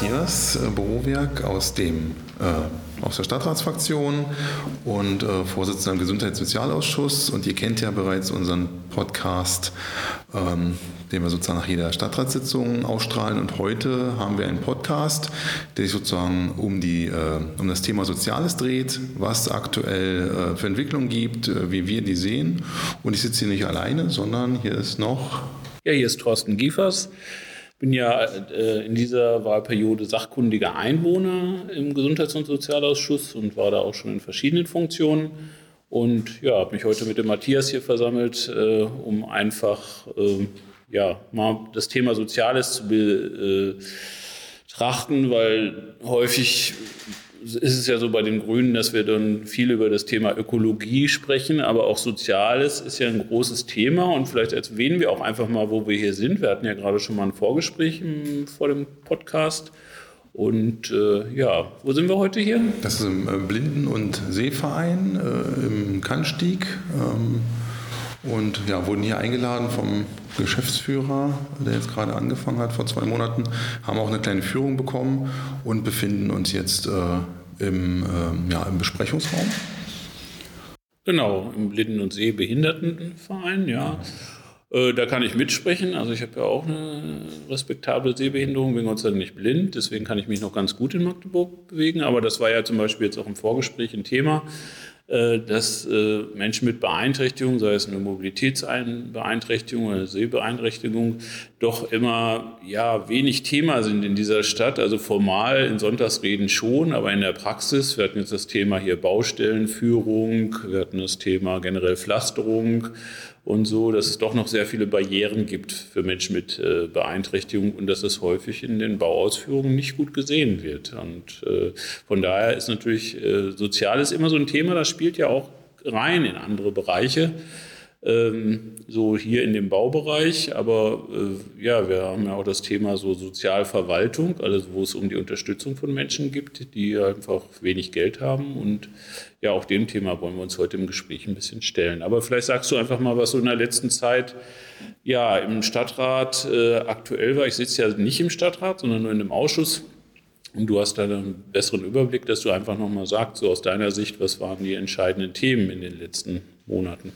Matthias äh, Bürowerk aus, dem, äh, aus der Stadtratsfraktion und äh, Vorsitzender im Gesundheitssozialausschuss. Und ihr kennt ja bereits unseren Podcast, ähm, den wir sozusagen nach jeder Stadtratssitzung ausstrahlen. Und heute haben wir einen Podcast, der sich sozusagen um, die, äh, um das Thema Soziales dreht, was es aktuell äh, für Entwicklungen gibt, äh, wie wir die sehen. Und ich sitze hier nicht alleine, sondern hier ist noch... Ja, hier ist Thorsten Giefers bin ja äh, in dieser Wahlperiode sachkundiger Einwohner im Gesundheits- und Sozialausschuss und war da auch schon in verschiedenen Funktionen. Und ja, habe mich heute mit dem Matthias hier versammelt, äh, um einfach äh, ja, mal das Thema Soziales zu betrachten, weil häufig ist es ja so bei den Grünen, dass wir dann viel über das Thema Ökologie sprechen, aber auch Soziales ist ja ein großes Thema und vielleicht erwähnen wir auch einfach mal, wo wir hier sind. Wir hatten ja gerade schon mal ein Vorgespräch im, vor dem Podcast. Und äh, ja, wo sind wir heute hier? Das ist im äh, Blinden- und Seeverein äh, im Kannstieg. Ähm, und ja, wurden hier eingeladen vom Geschäftsführer, der jetzt gerade angefangen hat vor zwei Monaten, haben auch eine kleine Führung bekommen und befinden uns jetzt äh, im, äh, ja, im Besprechungsraum. Genau, im Blinden- und Sehbehindertenverein, ja. Äh, da kann ich mitsprechen. Also ich habe ja auch eine respektable Sehbehinderung, bin Gott sei Dank nicht blind, deswegen kann ich mich noch ganz gut in Magdeburg bewegen. Aber das war ja zum Beispiel jetzt auch im Vorgespräch ein Thema. Äh, dass äh, Menschen mit Beeinträchtigung, sei es eine Mobilitätsbeeinträchtigung oder eine Sehbeeinträchtigung, doch immer ja, wenig Thema sind in dieser Stadt. Also formal in Sonntagsreden schon, aber in der Praxis, wir hatten jetzt das Thema hier Baustellenführung, wir hatten das Thema generell Pflasterung, und so, dass es doch noch sehr viele Barrieren gibt für Menschen mit äh, Beeinträchtigung und dass es häufig in den Bauausführungen nicht gut gesehen wird. Und äh, von daher ist natürlich äh, Soziales immer so ein Thema, das spielt ja auch rein in andere Bereiche ähm, so hier in dem Baubereich. Aber äh, ja, wir haben ja auch das Thema so Sozialverwaltung, also wo es um die Unterstützung von Menschen gibt, die einfach wenig Geld haben. Und ja, auch dem Thema wollen wir uns heute im Gespräch ein bisschen stellen. Aber vielleicht sagst du einfach mal, was so in der letzten Zeit ja im Stadtrat äh, aktuell war. Ich sitze ja nicht im Stadtrat, sondern nur in einem Ausschuss. Und du hast da einen besseren Überblick, dass du einfach nochmal sagst, so aus deiner Sicht, was waren die entscheidenden Themen in den letzten Monaten?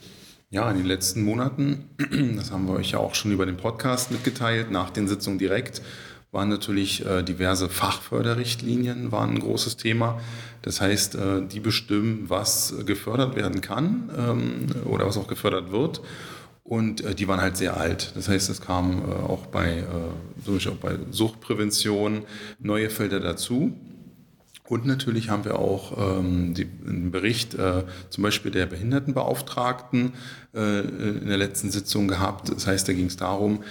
Ja, in den letzten Monaten, das haben wir euch ja auch schon über den Podcast mitgeteilt, nach den Sitzungen direkt, waren natürlich äh, diverse Fachförderrichtlinien waren ein großes Thema. Das heißt, äh, die bestimmen, was gefördert werden kann ähm, oder was auch gefördert wird. Und äh, die waren halt sehr alt. Das heißt, es kamen auch bei, auch bei Suchtprävention neue Felder dazu. Und natürlich haben wir auch ähm, die, einen Bericht äh, zum Beispiel der Behindertenbeauftragten äh, in der letzten Sitzung gehabt. Das heißt, da ging es darum,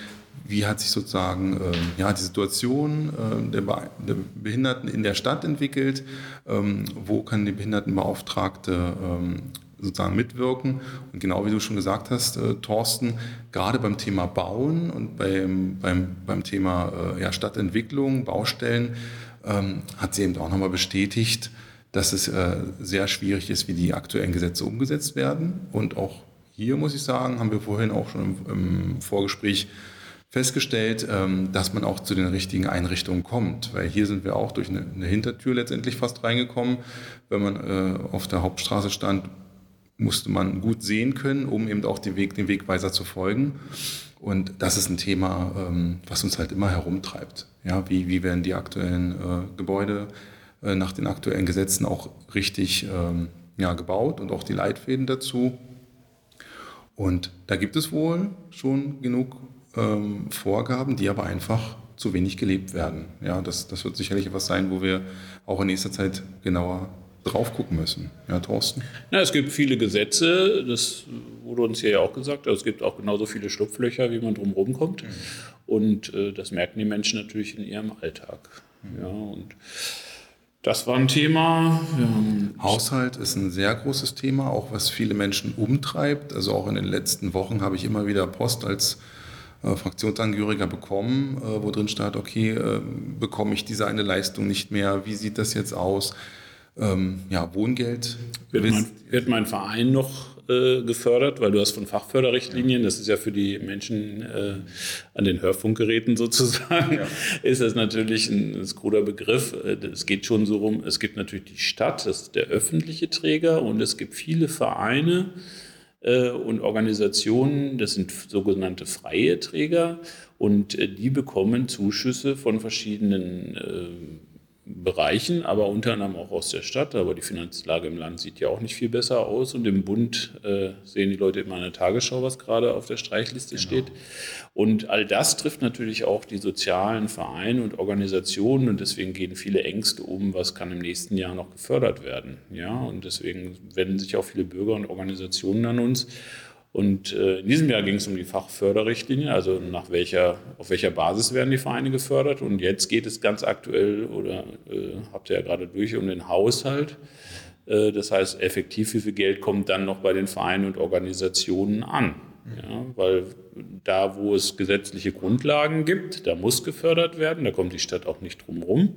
wie hat sich sozusagen äh, ja, die Situation äh, der, Be der, Behinderten in der Stadt entwickelt, ähm, wo kann die Behindertenbeauftragte ähm, sozusagen mitwirken. Und genau wie du schon gesagt hast, äh, Thorsten, gerade beim Thema Bauen und beim, beim, beim Thema äh, ja, Stadtentwicklung, Baustellen, ähm, hat sie eben auch nochmal bestätigt, dass es äh, sehr schwierig ist, wie die aktuellen Gesetze umgesetzt werden. Und auch hier muss ich sagen, haben wir vorhin auch schon im, im Vorgespräch festgestellt, ähm, dass man auch zu den richtigen Einrichtungen kommt. Weil hier sind wir auch durch eine, eine Hintertür letztendlich fast reingekommen. Wenn man äh, auf der Hauptstraße stand, musste man gut sehen können, um eben auch den, Weg, den Wegweiser zu folgen. Und das ist ein Thema, ähm, was uns halt immer herumtreibt. Ja, wie, wie werden die aktuellen äh, Gebäude äh, nach den aktuellen Gesetzen auch richtig ähm, ja, gebaut und auch die Leitfäden dazu. Und da gibt es wohl schon genug ähm, Vorgaben, die aber einfach zu wenig gelebt werden. Ja, das, das wird sicherlich etwas sein, wo wir auch in nächster Zeit genauer drauf gucken müssen. Ja, Thorsten? Na, es gibt viele Gesetze, das wurde uns hier ja auch gesagt. Also es gibt auch genauso viele Schlupflöcher, wie man drumherum kommt. Mhm. Und äh, das merken die Menschen natürlich in ihrem Alltag. Mhm. Ja, und das war ein Thema. Haushalt ist ein sehr großes Thema, auch was viele Menschen umtreibt. Also auch in den letzten Wochen habe ich immer wieder Post als äh, Fraktionsangehöriger bekommen, äh, wo drin steht, okay, äh, bekomme ich diese eine Leistung nicht mehr, wie sieht das jetzt aus? Ähm, ja, Wohngeld. Wird mein, wird mein, Verein noch äh, gefördert, weil du hast von Fachförderrichtlinien, das ist ja für die Menschen äh, an den Hörfunkgeräten sozusagen, ja. ist das natürlich ein, ein kruder Begriff. Äh, es geht schon so rum, es gibt natürlich die Stadt, das ist der öffentliche Träger und es gibt viele Vereine, äh, und Organisationen, das sind sogenannte freie Träger und äh, die bekommen Zuschüsse von verschiedenen äh, Bereichen, aber unter anderem auch aus der Stadt. Aber die Finanzlage im Land sieht ja auch nicht viel besser aus. Und im Bund äh, sehen die Leute immer in der Tagesschau, was gerade auf der Streichliste genau. steht. Und all das trifft natürlich auch die sozialen Vereine und Organisationen. Und deswegen gehen viele Ängste um, was kann im nächsten Jahr noch gefördert werden. Ja, und deswegen wenden sich auch viele Bürger und Organisationen an uns und äh, in diesem Jahr ging es um die Fachförderrichtlinie, also nach welcher, auf welcher Basis werden die Vereine gefördert. Und jetzt geht es ganz aktuell, oder äh, habt ihr ja gerade durch, um den Haushalt. Äh, das heißt, effektiv, wie viel Geld kommt dann noch bei den Vereinen und Organisationen an? Ja, weil da, wo es gesetzliche Grundlagen gibt, da muss gefördert werden, da kommt die Stadt auch nicht drum rum.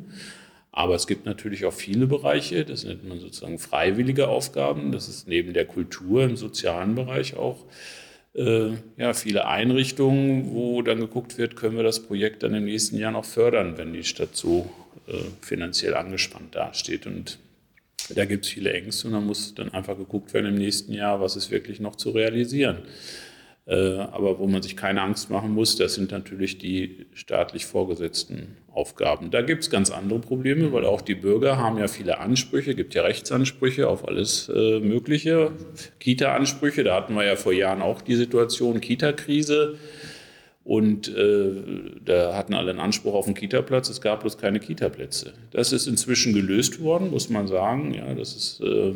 Aber es gibt natürlich auch viele Bereiche, das nennt man sozusagen freiwillige Aufgaben. Das ist neben der Kultur im sozialen Bereich auch äh, ja, viele Einrichtungen, wo dann geguckt wird, können wir das Projekt dann im nächsten Jahr noch fördern, wenn die Stadt so äh, finanziell angespannt dasteht. Und da gibt es viele Ängste und da muss dann einfach geguckt werden im nächsten Jahr, was ist wirklich noch zu realisieren. Äh, aber wo man sich keine Angst machen muss, das sind natürlich die staatlich vorgesetzten Aufgaben. Da gibt es ganz andere Probleme, weil auch die Bürger haben ja viele Ansprüche, gibt ja Rechtsansprüche auf alles äh, Mögliche. Kita-Ansprüche, da hatten wir ja vor Jahren auch die Situation, Kita-Krise. Und äh, da hatten alle einen Anspruch auf einen Kita-Platz, es gab bloß keine Kita-Plätze. Das ist inzwischen gelöst worden, muss man sagen. Ja, das ist äh,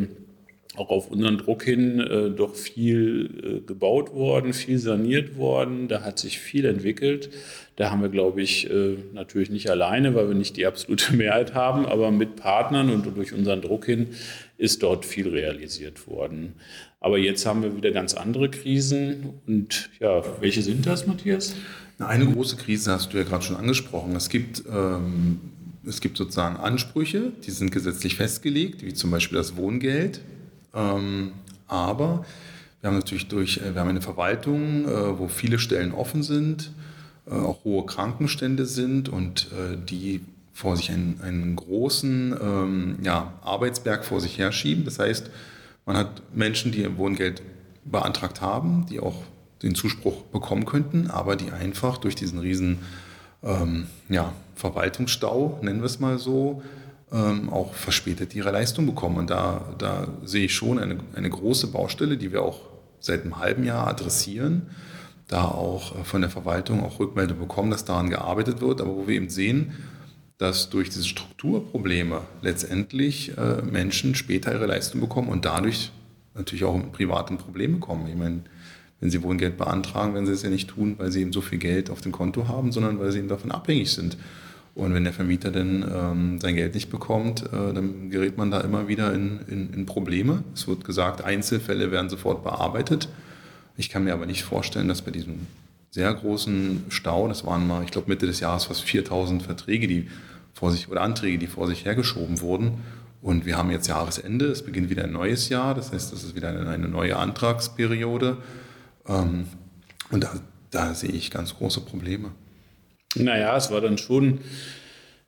auch auf unseren Druck hin äh, doch viel äh, gebaut worden, viel saniert worden. Da hat sich viel entwickelt. Da haben wir, glaube ich, äh, natürlich nicht alleine, weil wir nicht die absolute Mehrheit haben, aber mit Partnern und durch unseren Druck hin ist dort viel realisiert worden. Aber jetzt haben wir wieder ganz andere Krisen. Und ja, welche sind das, Matthias? Eine große Krise hast du ja gerade schon angesprochen. Es gibt ähm es gibt sozusagen Ansprüche, die sind gesetzlich festgelegt, wie zum Beispiel das Wohngeld. Ähm, aber wir haben natürlich durch, äh, wir haben eine Verwaltung, äh, wo viele Stellen offen sind, äh, auch hohe Krankenstände sind und die vor sich einen, einen großen ähm, ja, Arbeitsberg vor sich herschieben. Das heißt, man hat Menschen, die ihr Wohngeld beantragt haben, die auch den Zuspruch bekommen könnten, aber die einfach durch diesen riesen ähm, ja, Verwaltungsstau, nennen wir es mal so, ähm, auch verspätet ihre Leistung bekommen. Und da, da sehe ich schon eine, eine große Baustelle, die wir auch seit einem halben Jahr adressieren, da auch äh, von der Verwaltung auch Rückmeldung bekommen, dass daran gearbeitet wird, aber wo wir eben sehen, dass durch diese Strukturprobleme letztendlich äh, Menschen später ihre Leistung bekommen und dadurch natürlich auch in privaten Probleme kommen. Ich meine, wenn sie Wohngeld beantragen, werden sie es ja nicht tun, weil sie eben so viel Geld auf dem Konto haben, sondern weil sie eben davon abhängig sind. Und wenn der Vermieter dann ähm, sein Geld nicht bekommt, äh, dann gerät man da immer wieder in, in, in, Probleme. Es wird gesagt, Einzelfälle werden sofort bearbeitet. Ich kann mir aber nicht vorstellen, dass bei diesem sehr großen Stau, das waren mal, ich glaube Mitte des Jahres fast 4000 Verträge, die vor sich oder Anträge, die vor sich hergeschoben wurden. Und wir haben jetzt Jahresende, es beginnt wieder ein neues Jahr, das heißt, das ist wieder eine, neue Antragsperiode. Ähm, und da, da sehe ich ganz große Probleme. Naja, es war dann schon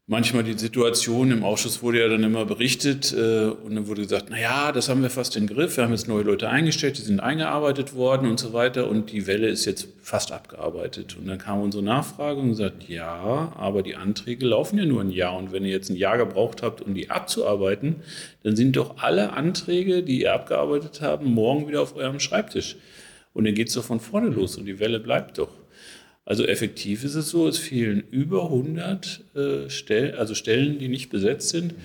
manchmal die Situation, im Ausschuss wurde ja dann immer berichtet äh, und dann wurde gesagt, naja, das haben wir fast im Griff, wir haben jetzt neue Leute eingestellt, die sind eingearbeitet worden und so weiter und die Welle ist jetzt fast abgearbeitet. Und dann kam unsere Nachfrage und gesagt, ja, aber die Anträge laufen ja nur ein Jahr und wenn ihr jetzt ein Jahr gebraucht habt, um die abzuarbeiten, dann sind doch alle Anträge, die ihr abgearbeitet habt, morgen wieder auf eurem Schreibtisch. Und dann geht es doch von vorne los und die Welle bleibt doch. Also effektiv ist es so, es fehlen über 100 äh, Stellen, also Stellen, die nicht besetzt sind,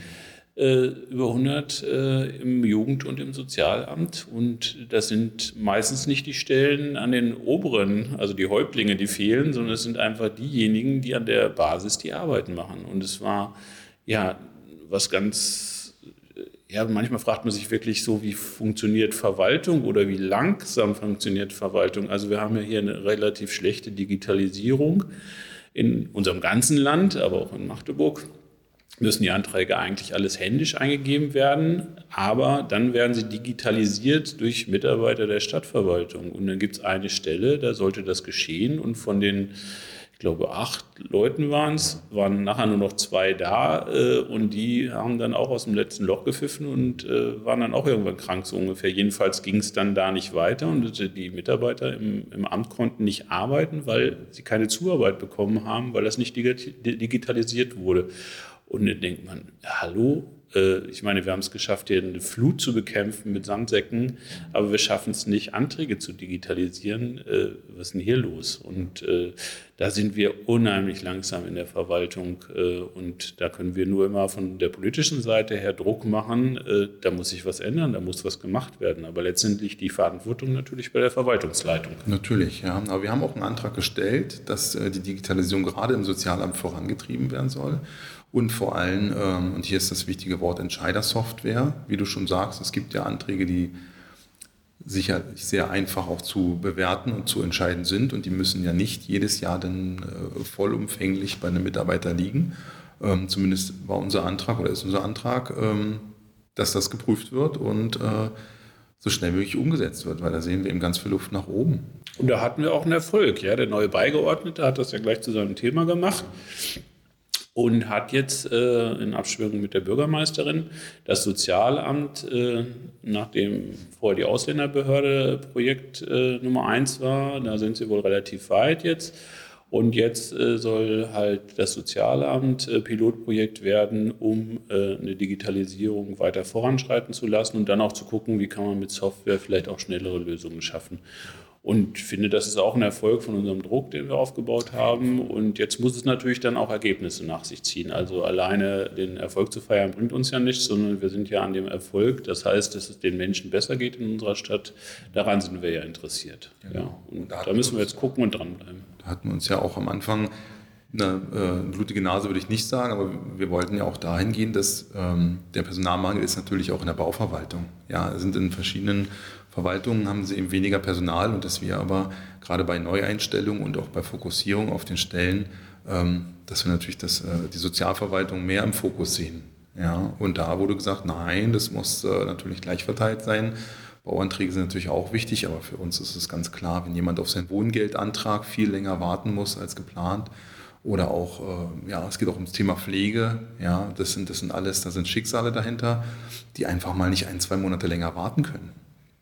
äh, über 100 äh, im Jugend- und im Sozialamt. Und das sind meistens nicht die Stellen an den oberen, also die Häuptlinge, die fehlen, sondern es sind einfach diejenigen, die an der Basis die Arbeiten machen. Und es war ja was ganz ja, manchmal fragt man sich wirklich so, wie funktioniert Verwaltung oder wie langsam funktioniert Verwaltung. Also wir haben ja hier eine relativ schlechte Digitalisierung in unserem ganzen Land, aber auch in Magdeburg. müssen die Anträge eigentlich alles händisch eingegeben werden, aber dann werden sie digitalisiert durch Mitarbeiter der Stadtverwaltung. Und dann gibt es eine Stelle, da sollte das geschehen und von den ich glaube, acht Leuten waren es, waren nachher nur noch zwei da äh, und die haben dann auch aus dem letzten Loch gepfiffen und äh, waren dann auch irgendwann krank, so ungefähr. Jedenfalls ging es dann da nicht weiter und die Mitarbeiter im, im, Amt konnten nicht arbeiten, weil sie keine Zuarbeit bekommen haben, weil das nicht digitalisiert wurde. Und dann denkt man, hallo, ich meine, wir haben es geschafft, hier eine Flut zu bekämpfen mit Sandsäcken, aber wir schaffen es nicht, Anträge zu digitalisieren. Äh, was ist denn hier los? Und äh, da sind wir unheimlich langsam in der Verwaltung und da können wir nur immer von der politischen Seite her Druck machen. Da muss sich was ändern, da muss was gemacht werden. Aber letztendlich die Verantwortung natürlich bei der Verwaltungsleitung. Natürlich, ja. Aber wir haben auch einen Antrag gestellt, dass die Digitalisierung gerade im Sozialamt vorangetrieben werden soll und vor allem, ähm, und hier ist das wichtige Wort Entscheidersoftware, wie du schon sagst, es gibt ja Anträge, die sicherlich sehr einfach auch zu bewerten und zu entscheiden sind und die müssen ja nicht jedes Jahr dann äh, vollumfänglich bei einem Mitarbeiter liegen. Ähm, zumindest war unser Antrag oder ist unser Antrag, ähm, dass das geprüft wird und äh, so schnell wie möglich umgesetzt wird, weil da sehen wir eben ganz viel Luft nach oben. Und da hatten wir auch einen Erfolg. Ja? Der neue Beigeordnete hat das ja gleich zu seinem Thema gemacht und hat jetzt äh, in Abstimmung mit der Bürgermeisterin das Sozialamt, äh, nachdem vorher die Ausländerbehörde Projekt äh, Nummer eins war, da sind sie wohl relativ weit jetzt. Und jetzt äh, soll halt das Sozialamt äh, Pilotprojekt werden, um äh, eine Digitalisierung weiter voranschreiten zu lassen und dann auch zu gucken, wie kann man mit Software vielleicht auch schnellere Lösungen schaffen. Und finde, das ist auch ein Erfolg von unserem Druck, den wir aufgebaut haben. Und jetzt muss es natürlich dann auch Ergebnisse nach sich ziehen. Also alleine den Erfolg zu feiern bringt uns ja nichts, sondern wir sind ja an dem Erfolg. Das heißt, dass es den Menschen besser geht in unserer Stadt. Daran sind wir ja interessiert. Genau. Ja. Und da, da müssen wir jetzt gucken und dranbleiben. Da hatten wir uns ja auch am Anfang eine äh, blutige Nase würde ich nicht sagen, aber wir wollten ja auch dahin gehen, dass ähm, der Personalmangel ist natürlich auch in der Bauverwaltung. Ja, sind in verschiedenen Verwaltungen haben sie eben weniger Personal und dass wir aber gerade bei Neueinstellungen und auch bei Fokussierung auf den Stellen, ähm, dass wir natürlich das, äh, die Sozialverwaltung mehr im Fokus sehen. Ja, und da wurde gesagt, nein, das muss äh, natürlich gleich verteilt sein. Bauanträge sind natürlich auch wichtig, aber für uns ist es ganz klar, wenn jemand auf seinen Wohngeldantrag viel länger warten muss als geplant, oder auch, äh, ja, es geht auch ums Thema Pflege. Ja, das sind, das sind alles, da sind Schicksale dahinter, die einfach mal nicht ein, zwei Monate länger warten können.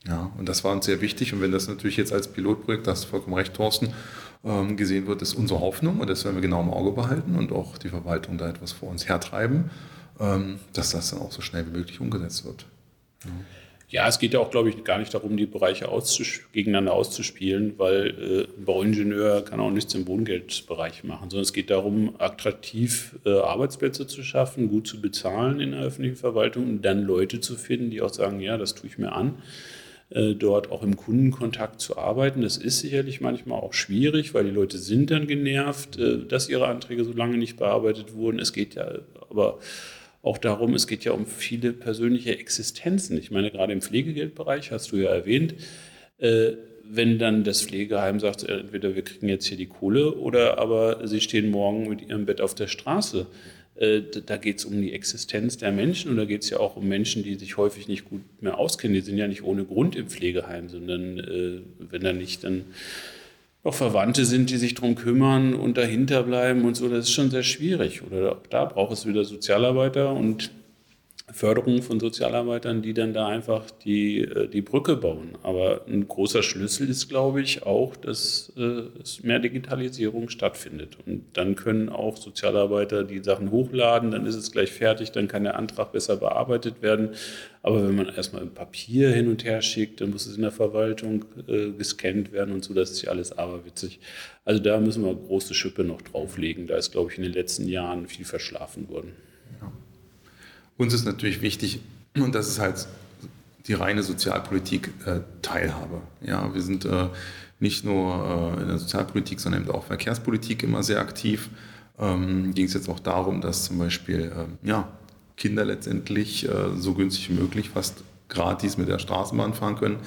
Ja, und das war uns sehr wichtig. Und wenn das natürlich jetzt als Pilotprojekt, da hast du vollkommen recht, Thorsten, ähm, gesehen wird, ist unsere Hoffnung und das werden wir genau im Auge behalten und auch die Verwaltung da etwas vor uns hertreiben, ähm, dass das dann auch so schnell wie möglich umgesetzt wird. Ja. Ja, es geht ja auch, glaube ich, gar nicht darum, die Bereiche auszusp gegeneinander auszuspielen, weil äh, ein Bauingenieur kann auch nichts im Wohngeldbereich machen, sondern es geht darum, attraktiv äh, Arbeitsplätze zu schaffen, gut zu bezahlen in der öffentlichen Verwaltung und dann Leute zu finden, die auch sagen, ja, das tue ich mir an. Äh, dort auch im Kundenkontakt zu arbeiten. Das ist sicherlich manchmal auch schwierig, weil die Leute sind dann genervt, äh, dass ihre Anträge so lange nicht bearbeitet wurden. Es geht ja aber auch darum, es geht ja um viele persönliche Existenzen. Ich meine, gerade im Pflegegeldbereich hast du ja erwähnt, äh, wenn dann das Pflegeheim sagt, entweder wir kriegen jetzt hier die Kohle oder aber sie stehen morgen mit ihrem Bett auf der Straße. Äh, da geht es um die Existenz der Menschen und da geht es ja auch um Menschen, die sich häufig nicht gut mehr auskennen. Die sind ja nicht ohne Grund im Pflegeheim, sondern äh, wenn da nicht dann auch Verwandte sind, die sich darum kümmern und dahinter bleiben und so, das ist schon sehr schwierig. Oder da braucht es wieder Sozialarbeiter und Förderung von Sozialarbeitern, die dann da einfach die, äh, die Brücke bauen. Aber ein großer Schlüssel ist, glaube ich, auch, dass äh, es mehr Digitalisierung stattfindet. Und dann können auch Sozialarbeiter die Sachen hochladen, dann ist es gleich fertig, dann kann der Antrag besser bearbeitet werden. Aber wenn man erstmal im Papier hin und her schickt, dann muss es in der Verwaltung äh, gescannt werden und so, das ist ja alles aberwitzig. Also da müssen wir große Schippe noch drauflegen. Da ist, glaube ich, in den letzten Jahren viel verschlafen worden. Uns ist natürlich wichtig, und das ist halt die reine Sozialpolitik äh, Teilhabe. Ja, wir sind äh, nicht nur äh, in der Sozialpolitik, sondern eben auch Verkehrspolitik immer sehr aktiv. Ähm, Ging es jetzt auch darum, dass zum Beispiel äh, ja, Kinder letztendlich äh, so günstig wie möglich fast gratis mit der Straßenbahn fahren können.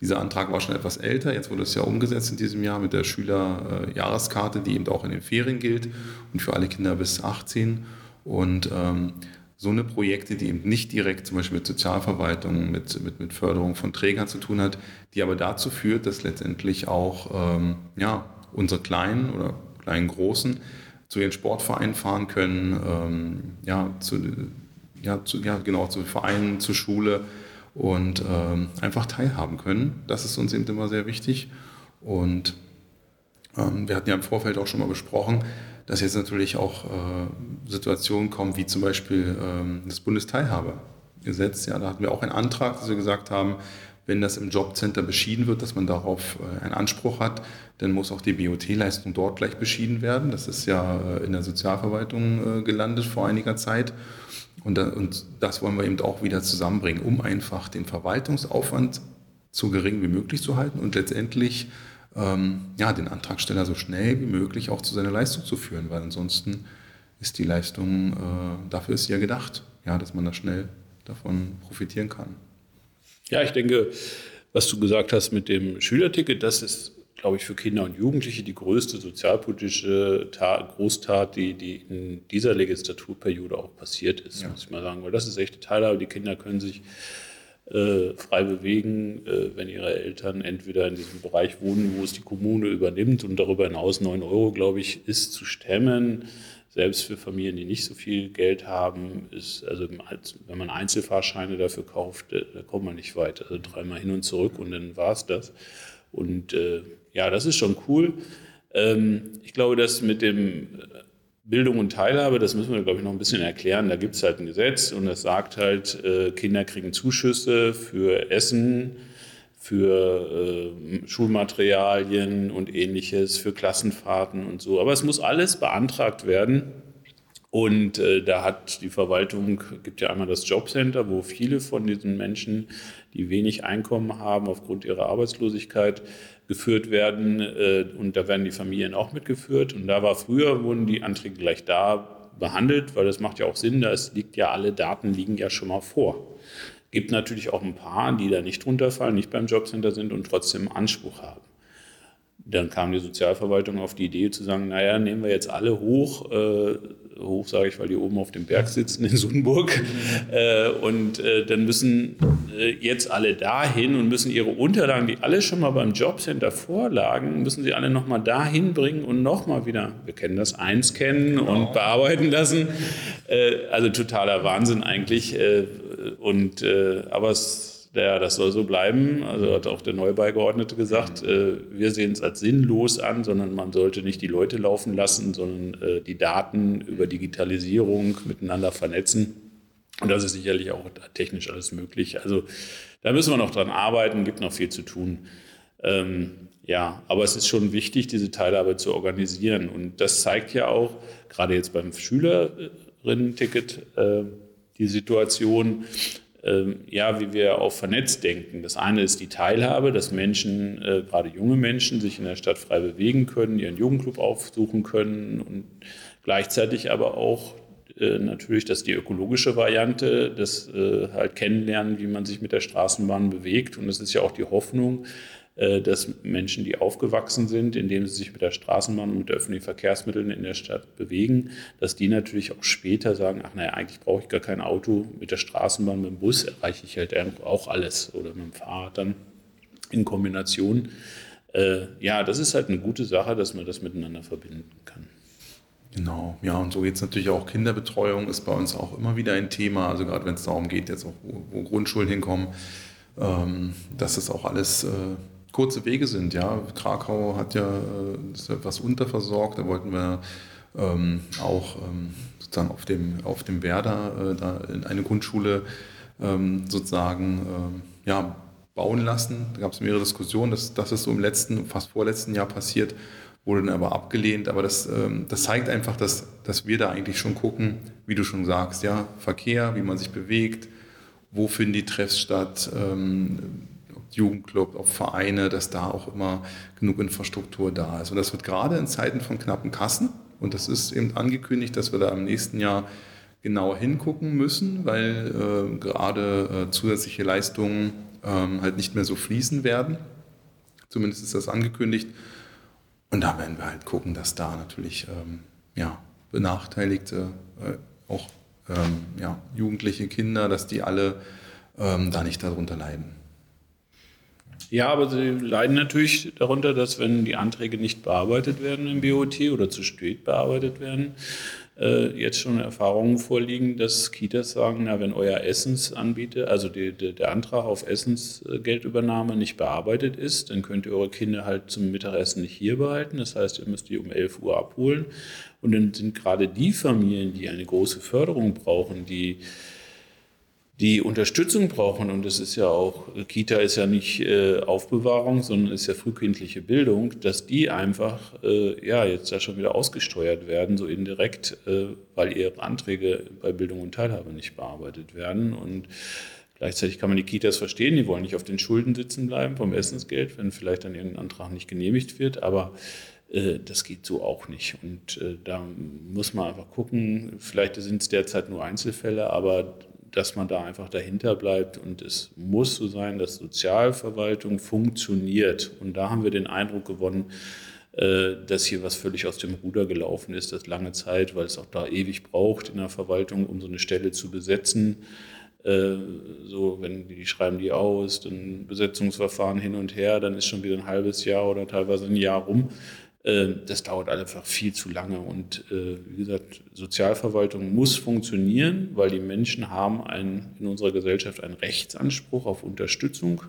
Dieser Antrag war schon etwas älter, jetzt wurde es ja umgesetzt in diesem Jahr mit der Schülerjahreskarte, die eben auch in den Ferien gilt und für alle Kinder bis 18. Und ähm, so eine Projekte, die eben nicht direkt zum Beispiel mit Sozialverwaltung, mit, mit, mit Förderung von Trägern zu tun hat, die aber dazu führt, dass letztendlich auch ähm, ja, unsere Kleinen oder kleinen Großen zu ihren Sportvereinen fahren können, ähm, ja, zu, ja, zu, ja, genau, zu Vereinen, zur Schule und ähm, einfach teilhaben können. Das ist uns eben immer sehr wichtig. Und ähm, wir hatten ja im Vorfeld auch schon mal besprochen, dass jetzt natürlich auch äh, Situationen kommen, wie zum Beispiel ähm, das Bundesteilhabegesetz. Ja, da hatten wir auch einen Antrag, dass wir gesagt haben, wenn das im Jobcenter beschieden wird, dass man darauf äh, einen Anspruch hat, dann muss auch die BOT-Leistung dort gleich beschieden werden. Das ist ja äh, in der Sozialverwaltung äh, gelandet vor einiger Zeit. Und, und das wollen wir eben auch wieder zusammenbringen, um einfach den Verwaltungsaufwand so gering wie möglich zu halten und letztendlich ähm, ja, den Antragsteller so schnell wie möglich auch zu seiner Leistung zu führen, weil ansonsten ist die Leistung, äh, dafür ist sie ja gedacht, ja, dass man da schnell davon profitieren kann. Ja, ich denke, was du gesagt hast mit dem Schülerticket, das ist, glaube ich, für Kinder und Jugendliche die größte sozialpolitische Tat, Großtat, die, die in dieser Legislaturperiode auch passiert ist, ja. muss ich mal sagen. Weil das ist echte Teilhabe. Die Kinder können sich äh, frei bewegen, äh, wenn ihre Eltern entweder in diesem Bereich wohnen, wo es die Kommune übernimmt und darüber hinaus 9 Euro, glaube ich, ist zu stemmen selbst für Familien, die nicht so viel Geld haben, ist, also wenn man Einzelfahrscheine dafür kauft, äh, da kommt man nicht weit. Also dreimal hin und zurück und dann war es das. Und äh, ja, das ist schon cool. Ähm, ich glaube, dass mit dem äh, Bildung und Teilhabe, das müssen wir, glaube ich, noch ein bisschen erklären. Da gibt es halt ein Gesetz und das sagt halt, äh, Kinder kriegen Zuschüsse für Essen, für äh, Schulmaterialien und ähnliches, für Klassenfahrten und so. Aber es muss alles beantragt werden. Und äh, da hat die Verwaltung, gibt ja einmal das Jobcenter, wo viele von diesen Menschen, die wenig Einkommen haben aufgrund ihrer Arbeitslosigkeit, geführt werden. Äh, und da werden die Familien auch mitgeführt. Und da war früher, wurden die Anträge gleich da behandelt, weil das macht ja auch Sinn, da liegt ja alle Daten liegen ja schon mal vor. Gibt natürlich auch ein paar, die da nicht drunter fallen, nicht beim Jobcenter sind und trotzdem Anspruch haben. Dann kam die Sozialverwaltung auf die Idee zu sagen, naja, nehmen wir jetzt alle hoch, äh, hoch sage ich, weil die oben auf dem Berg sitzen in Sundburg, äh, und äh, dann müssen äh, jetzt alle dahin und müssen ihre Unterlagen, die alle schon mal beim Jobcenter vorlagen, müssen sie alle nochmal dahin bringen und nochmal wieder, wir kennen das, einscannen genau. und bearbeiten lassen. Äh, also totaler Wahnsinn eigentlich. Äh, und, aber es ja, das soll so bleiben. Also hat auch der Neubeigeordnete gesagt, mhm. äh, wir sehen es als sinnlos an, sondern man sollte nicht die Leute laufen lassen, sondern äh, die Daten über Digitalisierung miteinander vernetzen. Und das ist sicherlich auch technisch alles möglich. Also da müssen wir noch dran arbeiten, gibt noch viel zu tun. Ähm, ja, aber es ist schon wichtig, diese Teilhabe zu organisieren. Und das zeigt ja auch, gerade jetzt beim Schülerinnen-Ticket, äh, die Situation, ja, wie wir auch vernetzt denken. Das eine ist die Teilhabe, dass Menschen, äh, gerade junge Menschen, sich in der Stadt frei bewegen können, ihren Jugendclub aufsuchen können und gleichzeitig aber auch äh, natürlich, dass die ökologische Variante, das äh, halt kennenlernen, wie man sich mit der Straßenbahn bewegt. Und es ist ja auch die Hoffnung, dass Menschen, die aufgewachsen sind, indem sie sich mit der Straßenbahn und mit öffentlichen Verkehrsmitteln in der Stadt bewegen, dass die natürlich auch später sagen, ach naja, eigentlich brauche ich gar kein Auto, mit der Straßenbahn, mit dem Bus erreiche ich halt auch alles oder mit dem Fahrrad dann in Kombination. Äh, ja, das ist halt eine gute Sache, dass man das miteinander verbinden kann. Genau, ja, und so geht es natürlich auch. Kinderbetreuung ist bei uns auch immer wieder ein Thema, also gerade wenn es darum geht, jetzt auch, wo, Grundschulen hinkommen, ähm, dass es auch alles äh, kurze Wege sind. Ja, Krakau hat ja äh, etwas unterversorgt. Da wollten wir ähm, auch ähm, sozusagen auf dem, auf dem Werder äh, da in eine Grundschule ähm, sozusagen ähm, ja, bauen lassen. Da gab es mehrere Diskussionen. Das, das ist so im letzten, fast vorletzten Jahr passiert, wurde dann aber abgelehnt. Aber das, ähm, das zeigt einfach, dass, dass wir da eigentlich schon gucken, wie du schon sagst, ja, Verkehr, wie man sich bewegt, wo finden die Treffs statt, ähm, Jugendclub, auf Vereine, dass da auch immer genug Infrastruktur da ist. Und das wird gerade in Zeiten von knappen Kassen, und das ist eben angekündigt, dass wir da im nächsten Jahr genauer hingucken müssen, weil äh, gerade äh, zusätzliche Leistungen ähm, halt nicht mehr so fließen werden. Zumindest ist das angekündigt. Und da werden wir halt gucken, dass da natürlich ähm, ja, Benachteiligte äh, auch ähm, ja, jugendliche Kinder, dass die alle ähm, da nicht darunter leiden. Ja, aber sie leiden natürlich darunter, dass wenn die Anträge nicht bearbeitet werden im BOT oder zu spät bearbeitet werden, äh, jetzt schon Erfahrungen vorliegen, dass Kitas sagen, na, wenn euer Essensanbieter, also die, die, der Antrag auf Essensgeldübernahme nicht bearbeitet ist, dann könnt ihr eure Kinder halt zum Mittagessen nicht hier behalten. Das heißt, ihr müsst die um 11 Uhr abholen. Und dann sind gerade die Familien, die eine große Förderung brauchen, die die Unterstützung brauchen, und das ist ja auch, Kita ist ja nicht äh, Aufbewahrung, sondern ist ja frühkindliche Bildung, dass die einfach äh, ja jetzt da schon wieder ausgesteuert werden, so indirekt, äh, weil ihre Anträge bei Bildung und Teilhabe nicht bearbeitet werden. Und gleichzeitig kann man die Kitas verstehen, die wollen nicht auf den Schulden sitzen bleiben vom Essensgeld, wenn vielleicht dann irgendein Antrag nicht genehmigt wird, aber äh, das geht so auch nicht. Und äh, da muss man einfach gucken, vielleicht sind es derzeit nur Einzelfälle, aber dass man da einfach dahinter bleibt. Und es muss so sein, dass Sozialverwaltung funktioniert. Und da haben wir den Eindruck gewonnen, äh, dass hier was völlig aus dem Ruder gelaufen ist, das lange Zeit, weil es auch da ewig braucht in der Verwaltung, um so eine Stelle zu besetzen. Äh, so, wenn die schreiben die aus, dann Besetzungsverfahren hin und her, dann ist schon wieder ein halbes Jahr oder teilweise ein Jahr rum. Äh, das dauert einfach viel zu lange. Und äh, wie gesagt, Sozialverwaltung muss funktionieren, weil die Menschen haben ein, in unserer Gesellschaft einen Rechtsanspruch auf Unterstützung.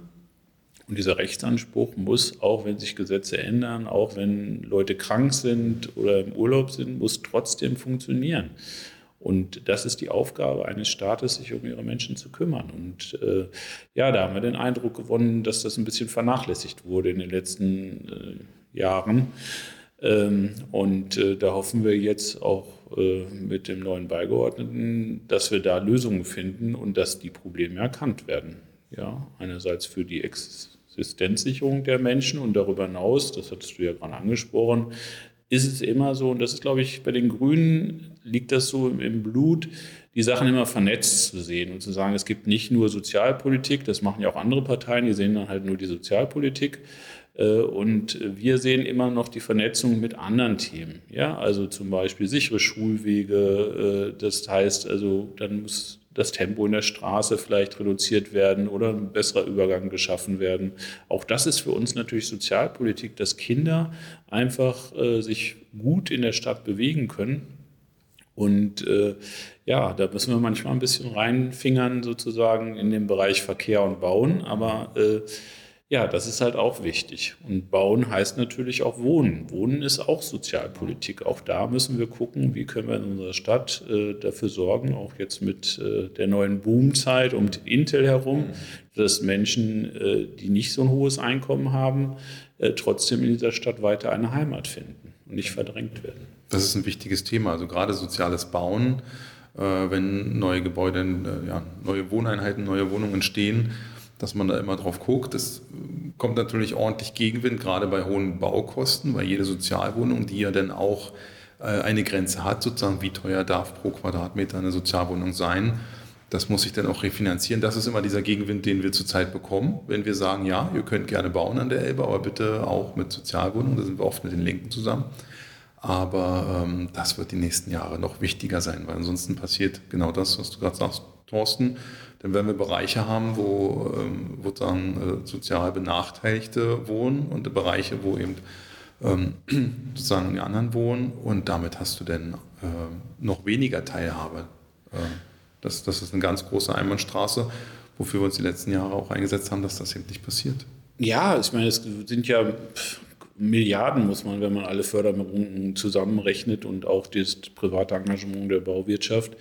Und dieser Rechtsanspruch muss, auch wenn sich Gesetze ändern, auch wenn Leute krank sind oder im Urlaub sind, muss trotzdem funktionieren. Und das ist die Aufgabe eines Staates, sich um ihre Menschen zu kümmern. Und äh, ja, da haben wir den Eindruck gewonnen, dass das ein bisschen vernachlässigt wurde in den letzten äh, Jahren. Ähm, und äh, da hoffen wir jetzt auch äh, mit dem neuen Beigeordneten, dass wir da Lösungen finden und dass die Probleme erkannt werden. Ja, einerseits für die Existenzsicherung der Menschen und darüber hinaus, das hattest du ja gerade angesprochen, ist es immer so, und das ist, glaube ich, bei den Grünen liegt das so im Blut, die Sachen immer vernetzt zu sehen und zu sagen, es gibt nicht nur Sozialpolitik, das machen ja auch andere Parteien, die sehen dann halt nur die Sozialpolitik, und wir sehen immer noch die Vernetzung mit anderen Themen. Ja, also zum Beispiel sichere Schulwege. Äh, das heißt, also dann muss das Tempo in der Straße vielleicht reduziert werden oder ein besserer Übergang geschaffen werden. Auch das ist für uns natürlich Sozialpolitik, dass Kinder einfach äh, sich gut in der Stadt bewegen können. Und äh, ja, da müssen wir manchmal ein bisschen reinfingern sozusagen in den Bereich Verkehr und Bauen, aber äh, ja, das ist halt auch wichtig. Und bauen heißt natürlich auch wohnen. Wohnen ist auch Sozialpolitik. Auch da müssen wir gucken, wie können wir in unserer Stadt äh, dafür sorgen, auch jetzt mit äh, der neuen Boomzeit um Intel herum, dass Menschen, äh, die nicht so ein hohes Einkommen haben, äh, trotzdem in dieser Stadt weiter eine Heimat finden und nicht verdrängt werden. Das ist ein wichtiges Thema. Also gerade soziales Bauen, äh, wenn neue Gebäude, äh, ja, neue Wohneinheiten, neue Wohnungen entstehen, dass man da immer drauf guckt. Es kommt natürlich ordentlich Gegenwind, gerade bei hohen Baukosten, weil jede Sozialwohnung, die ja dann auch äh, eine Grenze hat, sozusagen wie teuer darf pro Quadratmeter eine Sozialwohnung sein, das muss sich dann auch refinanzieren. Das ist immer dieser Gegenwind, den wir zurzeit bekommen, wenn wir sagen, ja, ihr könnt gerne bauen an der Elbe, aber bitte auch mit Sozialwohnungen, da sind wir oft mit den Linken zusammen. Aber ähm, das wird die nächsten Jahre noch wichtiger sein, weil ansonsten passiert genau das, was du gerade sagst, Thorsten dann werden wir Bereiche haben, wo ähm, sozusagen äh, sozial Benachteiligte wohnen und Bereiche, wo eben ähm, sozusagen die anderen wohnen und damit hast du dann äh, noch weniger Teilhabe. Das, das ist eine ganz große Einbahnstraße, wofür wir uns die letzten Jahre auch eingesetzt haben, dass das eben nicht passiert. Ja, ich meine, es sind ja Milliarden, muss man, wenn man alle Förderungen zusammenrechnet und auch das private Engagement der Bauwirtschaft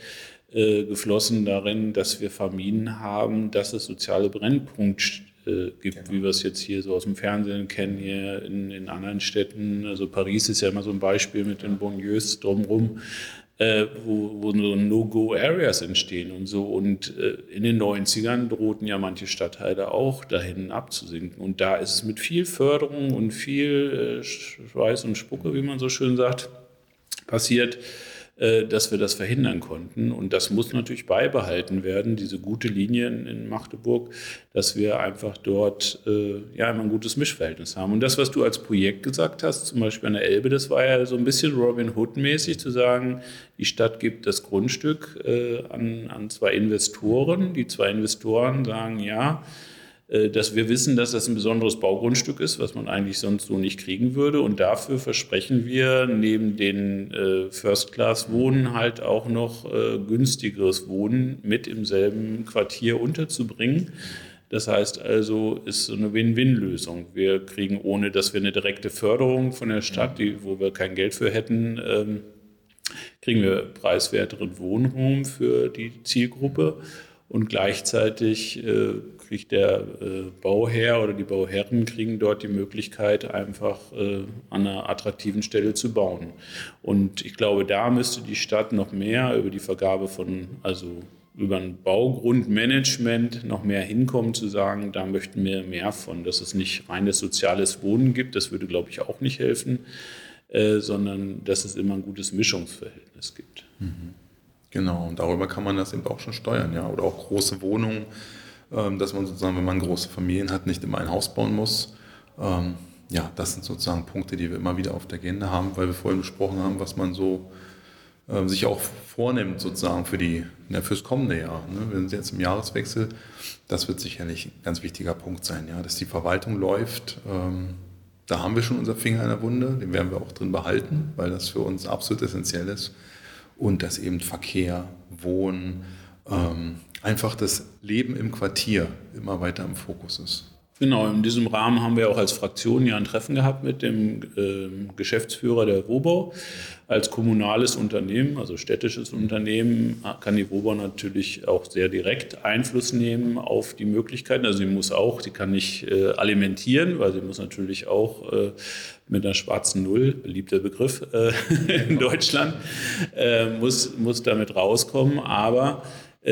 äh, geflossen darin, dass wir vermieden haben, dass es soziale Brennpunkte äh, gibt, genau. wie wir es jetzt hier so aus dem Fernsehen kennen, hier in, in anderen Städten. Also Paris ist ja immer so ein Beispiel mit den Bonlieus drumherum. Äh, wo, wo so No-Go-Areas entstehen und so. Und äh, in den 90ern drohten ja manche Stadtteile auch dahin abzusinken. Und da ist es mit viel Förderung und viel äh, Schweiß und Spucke, wie man so schön sagt, passiert, dass wir das verhindern konnten. Und das muss natürlich beibehalten werden, diese gute Linie in Magdeburg, dass wir einfach dort äh, ja immer ein gutes Mischverhältnis haben. Und das, was du als Projekt gesagt hast, zum Beispiel an der Elbe, das war ja so ein bisschen Robin Hood-mäßig zu sagen, die Stadt gibt das Grundstück äh, an, an zwei Investoren. Die zwei Investoren sagen, ja, äh, dass wir wissen, dass das ein besonderes Baugrundstück ist, was man eigentlich sonst so nicht kriegen würde. Und dafür versprechen wir neben den äh, First-Class-Wohnen halt auch noch äh, günstigeres Wohnen mit im selben Quartier unterzubringen. Das heißt also, ist so eine Win-Win-Lösung. Wir kriegen, ohne dass wir eine direkte Förderung von der Stadt, die, wo wir kein Geld für hätten, ähm, kriegen wir preiswerteren Wohnraum für die Zielgruppe und gleichzeitig äh, kriegt der äh, Bauherr oder die Bauherren kriegen dort die Möglichkeit, einfach äh, an einer attraktiven Stelle zu bauen. Und ich glaube, da müsste die Stadt noch mehr über die Vergabe von, also über ein Baugrundmanagement noch mehr hinkommen, zu sagen, da möchten wir mehr von, dass es nicht reines soziales Wohnen gibt, das würde, glaube ich, auch nicht helfen, äh, sondern dass es immer ein gutes Mischungsverhältnis gibt. Mhm. Genau, und darüber kann man das eben auch schon steuern, ja, oder auch große Wohnungen dass man sozusagen, wenn man große Familien hat, nicht immer ein Haus bauen muss. Ähm, ja, das sind sozusagen Punkte, die wir immer wieder auf der Agenda haben, weil wir vorhin besprochen haben, was man so äh, sich auch vornimmt sozusagen für die, ja, fürs kommende Jahr. Ne? Wir sind jetzt im Jahreswechsel. Das wird sicherlich ein ganz wichtiger Punkt sein, ja, dass die Verwaltung läuft. Ähm, da haben wir schon unser Finger in der Wunde, den werden wir auch drin behalten, weil das für uns absolut essentiell ist. Und dass eben Verkehr, Wohnen, ähm, einfach das Leben im Quartier immer weiter im Fokus ist. Genau, in diesem Rahmen haben wir auch als Fraktion ja ein Treffen gehabt mit dem äh, Geschäftsführer der WOBAU. Als kommunales Unternehmen, also städtisches Unternehmen, kann die WOBAU natürlich auch sehr direkt Einfluss nehmen auf die Möglichkeiten. Also sie muss auch, sie kann nicht äh, alimentieren, weil sie muss natürlich auch äh, mit einer schwarzen Null, beliebter Begriff äh, in Deutschland, äh, muss, muss damit rauskommen. Aber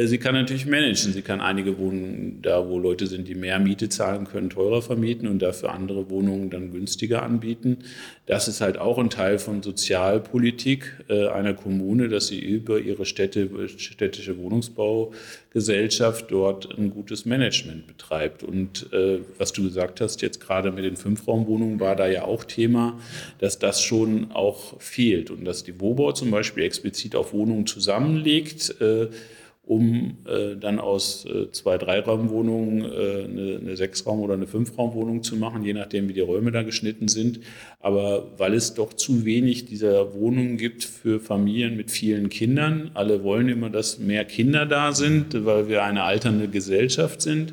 sie kann natürlich managen. Sie kann einige Wohnungen, da wo Leute sind, die mehr Miete zahlen können, teurer vermieten und dafür andere Wohnungen dann günstiger anbieten. Das ist halt auch ein Teil von Sozialpolitik äh, einer Kommune, dass sie über ihre Städte, städtische Wohnungsbaugesellschaft dort ein gutes Management betreibt. Und äh, was du gesagt hast, jetzt gerade mit den Fünfraumwohnungen war da ja auch Thema, dass das schon auch fehlt und dass die Wobau zum Beispiel explizit auf Wohnungen zusammenlegt um äh, dann aus äh, zwei Dreiraumwohnungen äh, eine, eine Sechsraum- oder eine Fünfraumwohnung zu machen, je nachdem, wie die Räume da geschnitten sind. Aber weil es doch zu wenig dieser Wohnungen gibt für Familien mit vielen Kindern, alle wollen immer, dass mehr Kinder da sind, weil wir eine alternde Gesellschaft sind.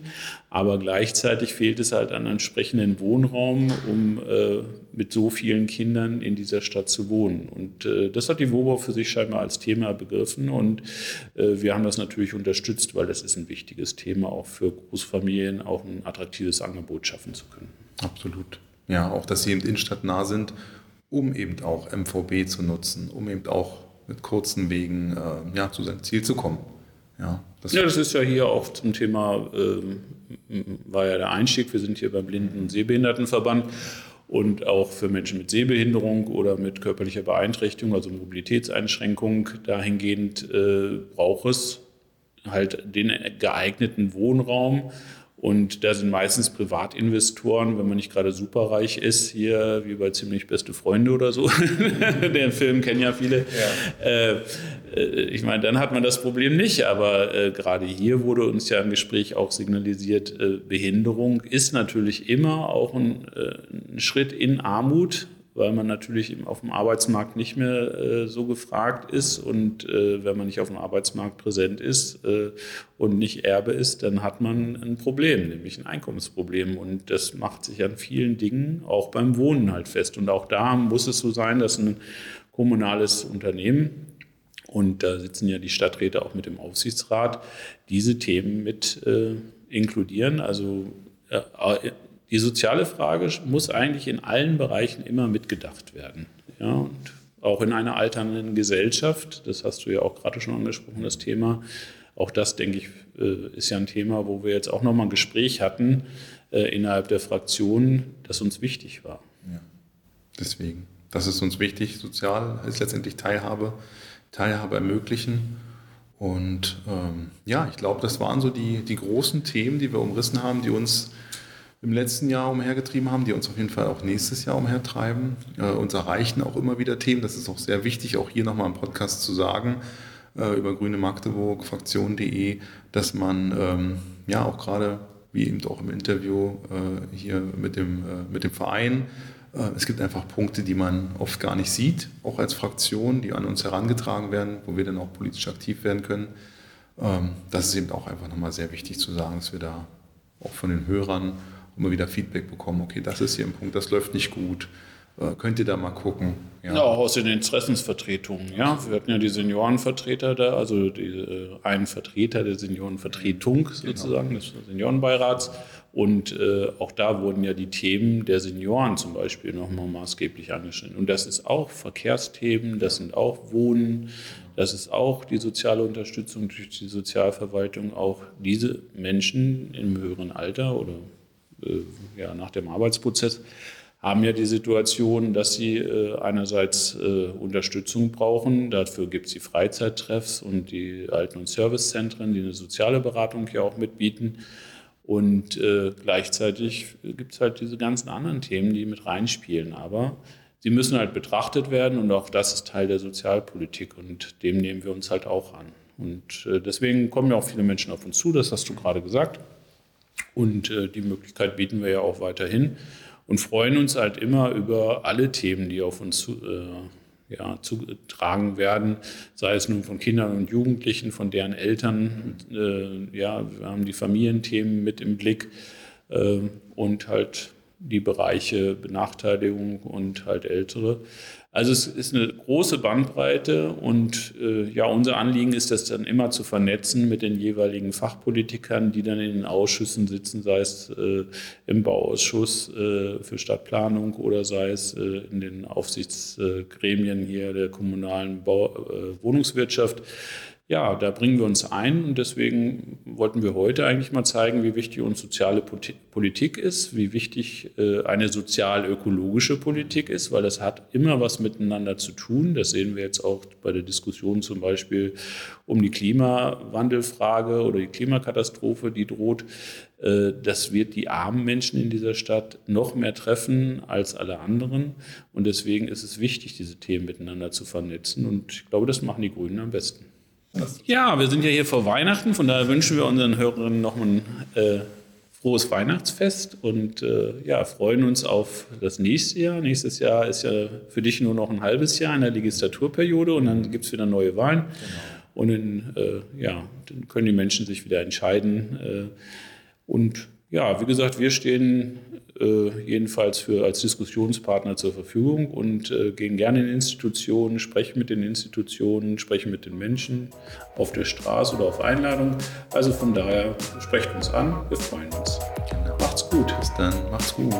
Aber gleichzeitig fehlt es halt an entsprechenden Wohnraum, um äh, mit so vielen Kindern in dieser Stadt zu wohnen. Und äh, das hat die WOBA für sich scheinbar als Thema begriffen. Und äh, wir haben das natürlich unterstützt, weil das ist ein wichtiges Thema, auch für Großfamilien auch ein attraktives Angebot schaffen zu können. Absolut. Ja, auch, dass sie eben innenstadtnah sind, um eben auch MVB zu nutzen, um eben auch mit kurzen Wegen äh, ja, zu seinem Ziel zu kommen. Ja das, ja, das ist ja hier auch zum Thema, äh, war ja der Einstieg. Wir sind hier beim Blinden- und Sehbehindertenverband und auch für Menschen mit Sehbehinderung oder mit körperlicher Beeinträchtigung, also Mobilitätseinschränkung, dahingehend äh, braucht es halt den geeigneten Wohnraum und da sind meistens Privatinvestoren, wenn man nicht gerade superreich ist, hier wie bei ziemlich beste Freunde oder so. Den Film kennen ja viele. Ja. Äh, äh, ich meine, dann hat man das Problem nicht. Aber äh, gerade hier wurde uns ja im Gespräch auch signalisiert, äh, Behinderung ist natürlich immer auch ein, äh, ein Schritt in Armut weil man natürlich auf dem Arbeitsmarkt nicht mehr äh, so gefragt ist. Und äh, wenn man nicht auf dem Arbeitsmarkt präsent ist äh, und nicht Erbe ist, dann hat man ein Problem, nämlich ein Einkommensproblem. Und das macht sich an vielen Dingen, auch beim Wohnen halt fest. Und auch da muss es so sein, dass ein kommunales Unternehmen, und da sitzen ja die Stadträte auch mit dem Aufsichtsrat, diese Themen mit äh, inkludieren. Also äh, die soziale Frage muss eigentlich in allen Bereichen immer mitgedacht werden. Ja, und auch in einer alternden Gesellschaft, das hast du ja auch gerade schon angesprochen, das Thema. Auch das, denke ich, äh, ist ja ein Thema, wo wir jetzt auch nochmal ein Gespräch hatten äh, innerhalb der Fraktion, das uns wichtig war. Ja, deswegen. Das ist uns wichtig. Sozial ist letztendlich Teilhabe. Teilhabe ermöglichen. Und ähm, ja, ich glaube, das waren so die, die großen Themen, die wir umrissen haben, die uns im letzten Jahr umhergetrieben haben, die uns auf jeden Fall auch nächstes Jahr umhertreiben. Äh, uns erreichen auch immer wieder Themen. Das ist auch sehr wichtig, auch hier nochmal im Podcast zu sagen, äh, über Grüne Magdeburg, Fraktion.de, dass man ähm, ja auch gerade, wie eben auch im Interview äh, hier mit dem, äh, mit dem Verein, äh, es gibt einfach Punkte, die man oft gar nicht sieht, auch als Fraktion, die an uns herangetragen werden, wo wir dann auch politisch aktiv werden können. Ähm, das ist eben auch einfach nochmal sehr wichtig zu sagen, dass wir da auch von den Hörern immer wieder Feedback bekommen, okay, das ist hier ein Punkt, das läuft nicht gut. Äh, könnt ihr da mal gucken? Ja. ja, auch aus den Interessensvertretungen. Ja, wir hatten ja die Seniorenvertreter da, also die, äh, einen Vertreter der Seniorenvertretung genau. sozusagen, genau. des Seniorenbeirats. Und äh, auch da wurden ja die Themen der Senioren zum Beispiel nochmal maßgeblich angeschnitten. Und das ist auch Verkehrsthemen, das sind auch Wohnen, das ist auch die soziale Unterstützung durch die Sozialverwaltung. Auch diese Menschen im höheren Alter oder ja, nach dem Arbeitsprozess haben ja die Situation, dass sie äh, einerseits äh, Unterstützung brauchen. Dafür gibt es die Freizeittreffs und die Alten- und Servicezentren, die eine soziale Beratung ja auch mitbieten. Und äh, gleichzeitig gibt es halt diese ganzen anderen Themen, die mit reinspielen. Aber sie müssen halt betrachtet werden und auch das ist Teil der Sozialpolitik und dem nehmen wir uns halt auch an. Und äh, deswegen kommen ja auch viele Menschen auf uns zu, das hast du gerade gesagt. Und äh, die Möglichkeit bieten wir ja auch weiterhin und freuen uns halt immer über alle Themen, die auf uns zu, äh, ja, zugetragen werden, sei es nun von Kindern und Jugendlichen, von deren Eltern. Äh, ja, wir haben die Familienthemen mit im Blick äh, und halt die Bereiche Benachteiligung und halt Ältere. Also es ist eine große Bandbreite und äh, ja, unser Anliegen ist das dann immer zu vernetzen mit den jeweiligen Fachpolitikern, die dann in den Ausschüssen sitzen, sei es äh, im Bauausschuss äh, für Stadtplanung oder sei es äh, in den Aufsichtsgremien hier der kommunalen Bau äh, Wohnungswirtschaft ja, da bringen wir uns ein und deswegen wollten wir heute eigentlich mal zeigen, wie wichtig uns soziale Politik ist, wie wichtig äh, eine sozial-ökologische Politik ist, weil das hat immer was miteinander zu tun. Das sehen wir jetzt auch bei der Diskussion zum Beispiel um die Klimawandelfrage oder die Klimakatastrophe, die droht. Äh, das wird die armen Menschen in dieser Stadt noch mehr treffen als alle anderen. Und deswegen ist es wichtig, diese Themen miteinander zu vernetzen. Und ich glaube, das machen die Grünen am besten. Ja, wir sind ja hier vor Weihnachten, von daher wünschen wir unseren Hörerinnen noch ein äh, frohes Weihnachtsfest und äh, ja, freuen uns auf das nächste Jahr. Nächstes Jahr ist ja für dich nur noch ein halbes Jahr in der Legislaturperiode und dann gibt es wieder neue Wahlen. Genau. Und in, äh, ja, dann können die Menschen sich wieder entscheiden. Äh, und ja, wie gesagt, wir stehen jedenfalls für, als Diskussionspartner zur Verfügung und äh, gehen gerne in Institutionen, sprechen mit den Institutionen, sprechen mit den Menschen auf der Straße oder auf Einladung. Also von daher sprecht uns an, wir freuen uns. Macht's gut. Bis dann, macht's gut.